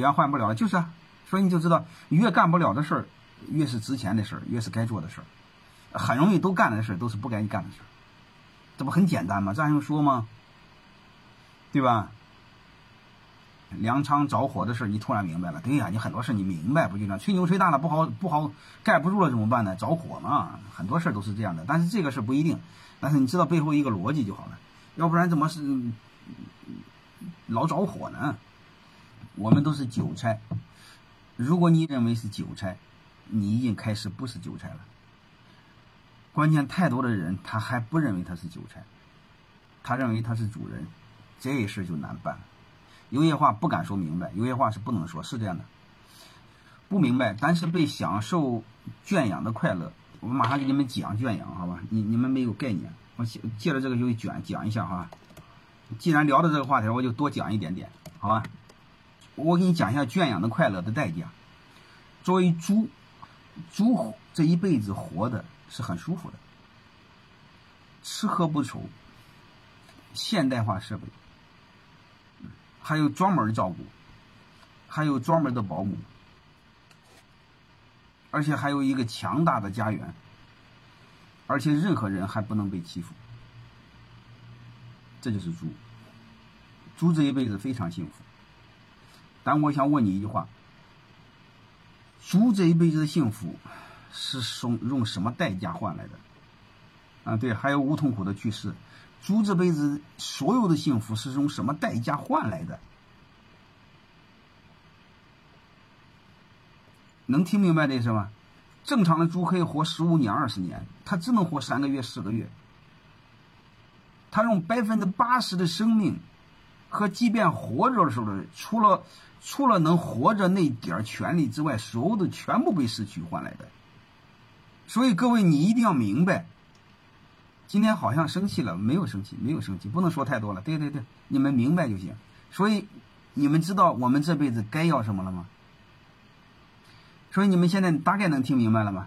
元换不了了，就是啊。所以你就知道，越干不了的事儿，越是值钱的事儿，越是该做的事儿。很容易都干的事儿，都是不该干的事儿。这不很简单吗？这还用说吗？对吧？粮仓着火的事儿，你突然明白了。对呀，你很多事你明白不就这样？吹牛吹大了不好不好盖不住了怎么办呢？着火嘛，很多事儿都是这样的。但是这个事不一定，但是你知道背后一个逻辑就好了。要不然怎么是老着火呢？我们都是韭菜。如果你认为是韭菜，你已经开始不是韭菜了。关键太多的人他还不认为他是韭菜，他认为他是主人，这事就难办。有些话不敢说明白，有些话是不能说，是这样的。不明白，但是被享受圈养的快乐。我马上给你们讲圈养，好吧？你你们没有概念，我借借着这个就卷讲一下哈。既然聊到这个话题，我就多讲一点点，好吧？我给你讲一下圈养的快乐的代价。作为猪，猪这一辈子活的是很舒服的，吃喝不愁，现代化设备，还有专门照顾，还有专门的保姆，而且还有一个强大的家园，而且任何人还不能被欺负，这就是猪。猪这一辈子非常幸福。但我想问你一句话：猪这一辈子的幸福是用用什么代价换来的？啊，对，还有无痛苦的去世。猪这辈子所有的幸福是用什么代价换来的？能听明白这意思吗？正常的猪可以活十五年、二十年，它只能活三个月、四个月。它用百分之八十的生命。和即便活着的时候，除了除了能活着那点权利之外，所有的全部被失去换来的。所以各位，你一定要明白。今天好像生气了，没有生气，没有生气，不能说太多了。对对对，你们明白就行。所以你们知道我们这辈子该要什么了吗？所以你们现在大概能听明白了吗？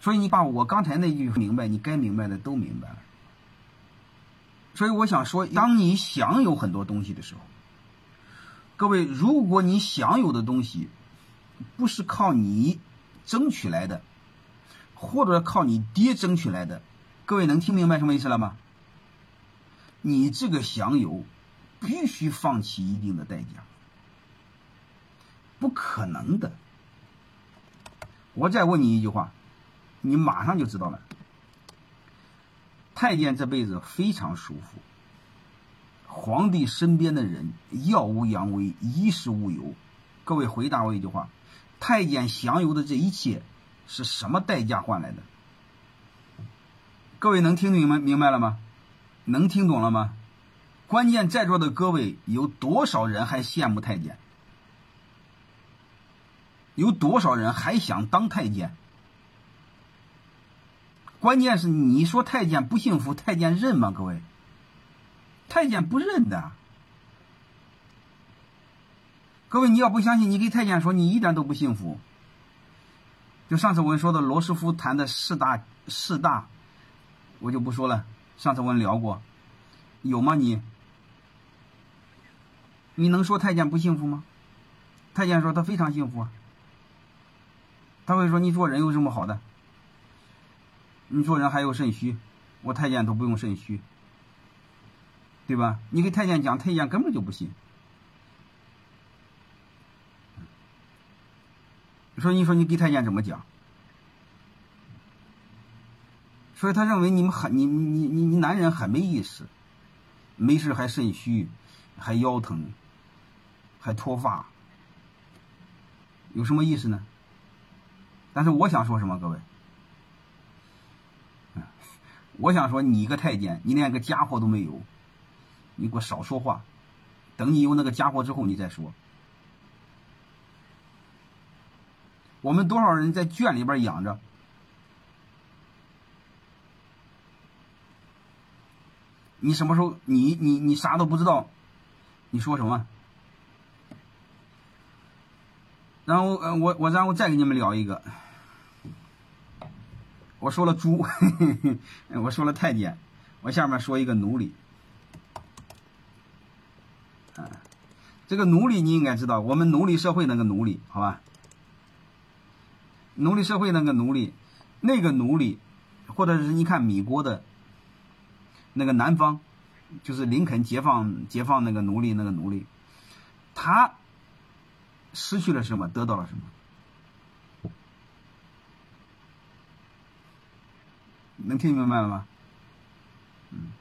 所以你把我刚才那句明白，你该明白的都明白了。所以我想说，当你享有很多东西的时候，各位，如果你享有的东西不是靠你争取来的，或者靠你爹争取来的，各位能听明白什么意思了吗？你这个享有必须放弃一定的代价，不可能的。我再问你一句话，你马上就知道了。太监这辈子非常舒服，皇帝身边的人耀武扬威，衣食无忧。各位回答我一句话：太监享有的这一切是什么代价换来的？各位能听明白明白了吗？能听懂了吗？关键在座的各位有多少人还羡慕太监？有多少人还想当太监？关键是你说太监不幸福，太监认吗？各位，太监不认的。各位，你要不相信，你给太监说，你一点都不幸福。就上次我们说的罗斯福谈的四大四大，我就不说了。上次我们聊过，有吗？你，你能说太监不幸福吗？太监说他非常幸福啊。他会说你做人有什么好的？你做人还有肾虚，我太监都不用肾虚，对吧？你给太监讲，太监根本就不信。说你说你给太监怎么讲？所以他认为你们很你你你你男人很没意思，没事还肾虚，还腰疼，还脱发，有什么意思呢？但是我想说什么，各位？我想说，你一个太监，你连个家伙都没有，你给我少说话。等你有那个家伙之后，你再说。我们多少人在圈里边养着，你什么时候你你你啥都不知道，你说什么？然后呃，我我然后再给你们聊一个。我说了猪，我说了太监，我下面说一个奴隶。啊，这个奴隶你应该知道，我们奴隶社会那个奴隶，好吧？奴隶社会那个奴隶，那个奴隶，或者是你看米国的那个南方，就是林肯解放解放那个奴隶那个奴隶，他失去了什么，得到了什么？能听明白了吗？嗯，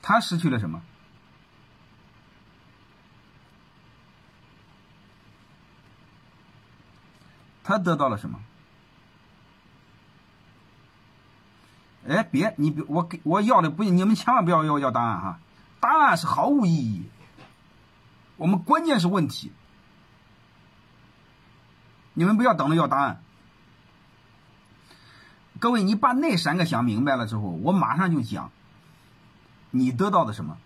他失去了什么？他得到了什么？哎，别，你别，我给我要的不，你们千万不要要要答案哈，答案是毫无意义。我们关键是问题，你们不要等着要答案。各位，你把那三个想明白了之后，我马上就讲，你得到的什么，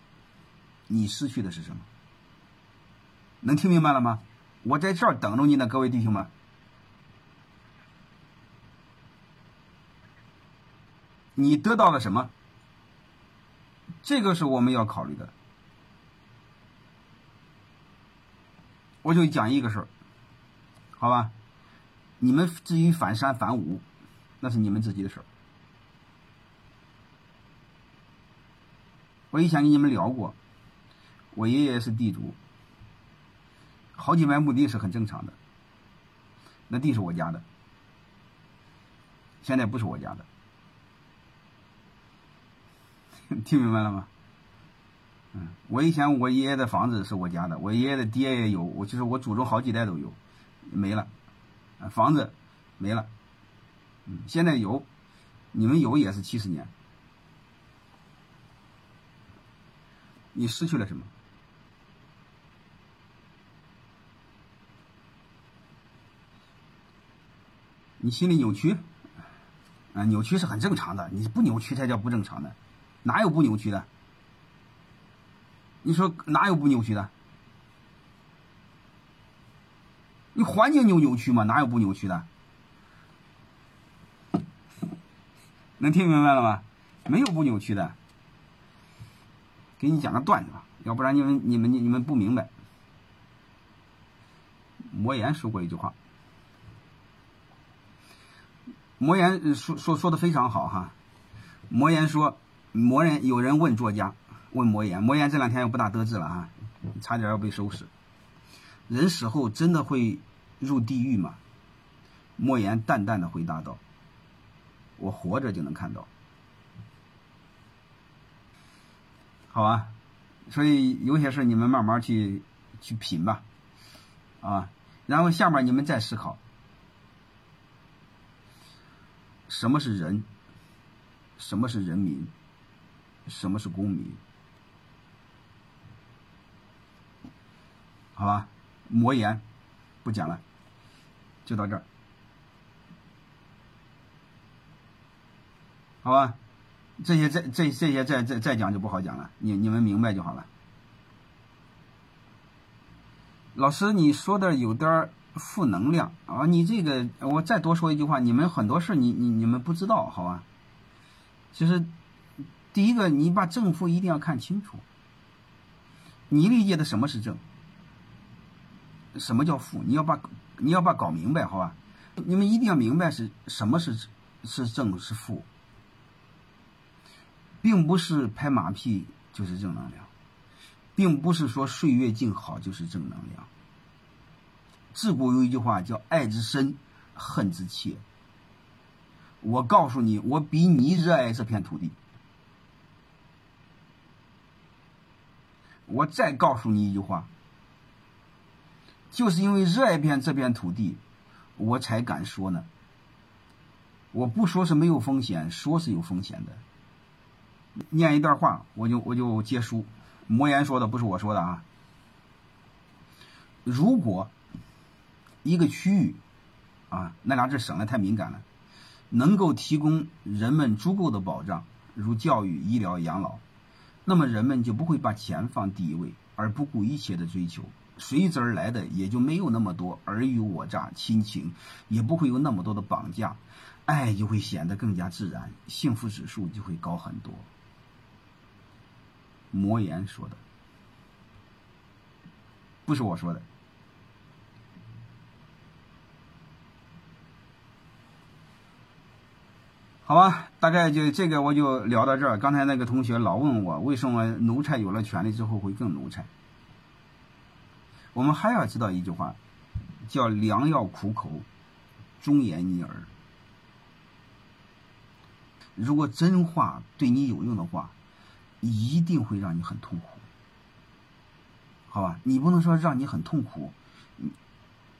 你失去的是什么？能听明白了吗？我在这儿等着你呢，各位弟兄们。你得到了什么？这个是我们要考虑的。我就讲一个事儿，好吧？你们至于反三反五，那是你们自己的事儿。我以前跟你们聊过，我爷爷是地主，好几百亩地是很正常的。那地是我家的，现在不是我家的。听明白了吗？嗯，我以前我爷爷的房子是我家的，我爷爷的爹也有，我就是我祖宗好几代都有，没了，房子没了，嗯，现在有，你们有也是七十年，你失去了什么？你心里扭曲，啊，扭曲是很正常的，你不扭曲才叫不正常的。哪有不扭曲的？你说哪有不扭曲的？你环境扭扭曲吗？哪有不扭曲的？能听明白了吗？没有不扭曲的。给你讲个段子吧，要不然你们你们你们不明白。魔岩说过一句话，魔岩说说说的非常好哈。魔岩说。魔人有人问作家，问魔言，魔言这两天又不大得志了啊，差点要被收拾。人死后真的会入地狱吗？莫言淡淡的回答道：“我活着就能看到。”好吧，所以有些事你们慢慢去去品吧，啊，然后下面你们再思考，什么是人？什么是人民？什么是公民？好吧，魔言不讲了，就到这儿。好吧，这些再这这些再再再讲就不好讲了，你你们明白就好了。老师，你说的有点负能量啊！你这个，我再多说一句话，你们很多事你你你们不知道，好吧？其实。第一个，你把正负一定要看清楚。你理解的什么是正？什么叫负？你要把你要把搞明白，好吧？你们一定要明白是什么是是正是负，并不是拍马屁就是正能量，并不是说岁月静好就是正能量。自古有一句话叫“爱之深，恨之切”。我告诉你，我比你热爱这片土地。我再告诉你一句话，就是因为热爱片这片土地，我才敢说呢。我不说是没有风险，说是有风险的。念一段话，我就我就结束。魔言说的不是我说的啊。如果一个区域啊，那俩字省的太敏感了，能够提供人们足够的保障，如教育、医疗、养老。那么人们就不会把钱放第一位，而不顾一切的追求，随之而来的也就没有那么多尔虞我诈、亲情，也不会有那么多的绑架，爱就会显得更加自然，幸福指数就会高很多。魔言说的，不是我说的。好吧，大概就这个我就聊到这儿。刚才那个同学老问我，为什么奴才有了权利之后会更奴才？我们还要知道一句话，叫“良药苦口，忠言逆耳”。如果真话对你有用的话，一定会让你很痛苦，好吧？你不能说让你很痛苦，你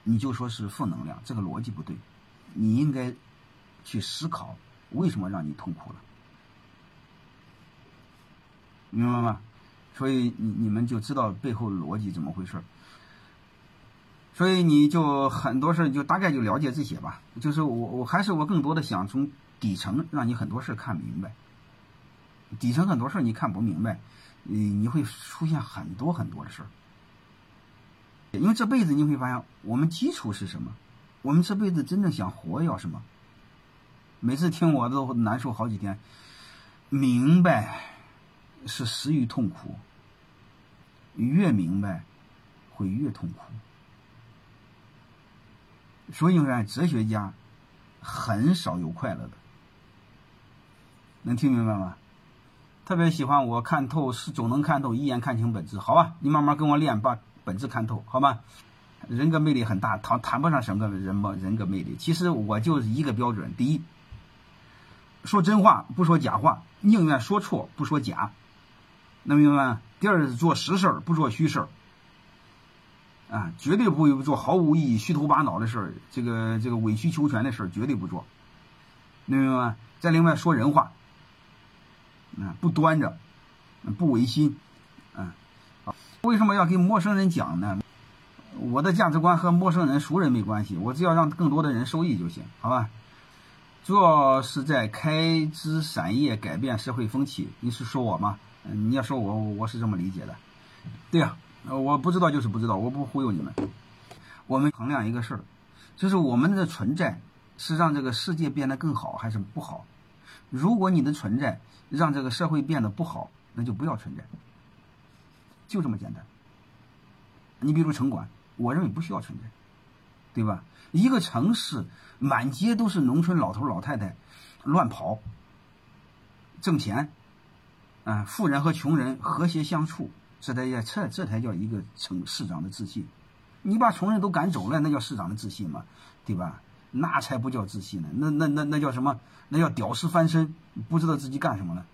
你就说是负能量，这个逻辑不对。你应该去思考。为什么让你痛苦了？明白吗？所以你你们就知道背后逻辑怎么回事所以你就很多事就大概就了解这些吧。就是我我还是我更多的想从底层让你很多事看明白。底层很多事你看不明白，你你会出现很多很多的事儿。因为这辈子你会发现，我们基础是什么？我们这辈子真正想活要什么？每次听我都难受好几天，明白是死于痛苦，越明白会越痛苦。所以说，哲学家很少有快乐的，能听明白吗？特别喜欢我看透是总能看透，一眼看清本质。好吧，你慢慢跟我练，把本质看透，好吧？人格魅力很大，谈谈不上什么人么人格魅力。其实我就是一个标准，第一。说真话不说假话，宁愿说错不说假，能明白吗？第二是做实事儿不做虚事儿，啊，绝对不会做毫无意义、虚头巴脑的事儿，这个这个委曲求全的事儿绝对不做，能明白吗？再另外说人话，啊，不端着，不违心，啊，为什么要给陌生人讲呢？我的价值观和陌生人、熟人没关系，我只要让更多的人受益就行，好吧？主要是在开枝散叶，改变社会风气。你是说我吗？嗯，你要说我，我是这么理解的。对呀，我不知道就是不知道，我不忽悠你们。我们衡量一个事儿，就是我们的存在是让这个世界变得更好还是不好。如果你的存在让这个社会变得不好，那就不要存在，就这么简单。你比如城管，我认为不需要存在。对吧？一个城市满街都是农村老头老太太，乱跑，挣钱，啊，富人和穷人和谐相处，这才叫这这才叫一个城市长的自信。你把穷人都赶走了，那叫市长的自信吗？对吧？那才不叫自信呢，那那那那叫什么？那叫屌丝翻身，不知道自己干什么了。